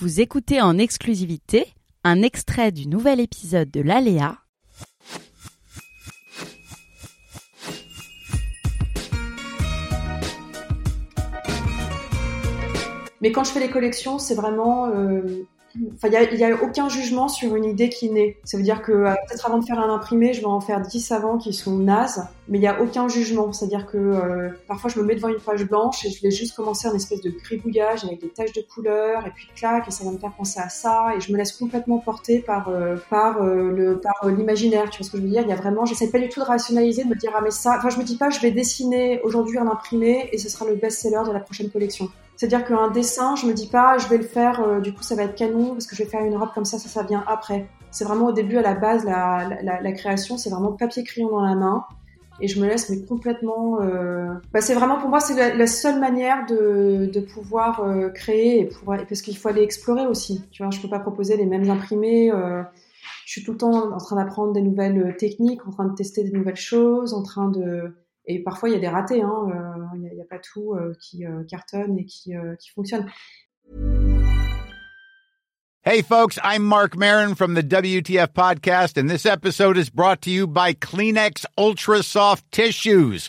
Vous écoutez en exclusivité un extrait du nouvel épisode de l'Aléa. Mais quand je fais les collections, c'est vraiment. euh, Enfin, il n'y a, aucun jugement sur une idée qui naît. Ça veut dire que euh, peut-être avant de faire un imprimé, je vais en faire 10 avant qui sont nazes, mais il n'y a aucun jugement. C'est-à-dire que euh, parfois je me mets devant une page blanche et je vais juste commencer un espèce de gribouillage avec des taches de couleur et puis clac et ça va me faire penser à ça et je me laisse complètement porter par euh, par le par l'imaginaire. Tu vois ce que je veux dire? Il y a vraiment, j'essaie pas du tout de rationaliser, de me dire ah mais ça. Enfin, je me dis pas je vais dessiner aujourd'hui un imprimé et ce sera le best-seller de la prochaine collection. C'est-à-dire qu'un dessin, je me dis pas, je vais le faire, euh, du coup ça va être canon parce que je vais faire une robe comme ça, ça, ça vient après. C'est vraiment au début, à la base, la, création, c'est vraiment papier crayon dans la main et je me laisse mais complètement. euh, Bah, c'est vraiment pour moi, c'est la, seule manière de, pouvoir euh, créer et pour, parce qu'il faut aller explorer aussi. Tu vois, je peux pas proposer les mêmes imprimés. je suis tout le temps en train d'apprendre des nouvelles techniques, en train de tester des nouvelles choses, en train de et parfois il y a des ratés. hein, Pas tout euh, qui euh, cartonne et qui, euh, qui fonctionne. Hey, folks, I'm Mark Marin from the WTF Podcast, and this episode is brought to you by Kleenex Ultra Soft Tissues,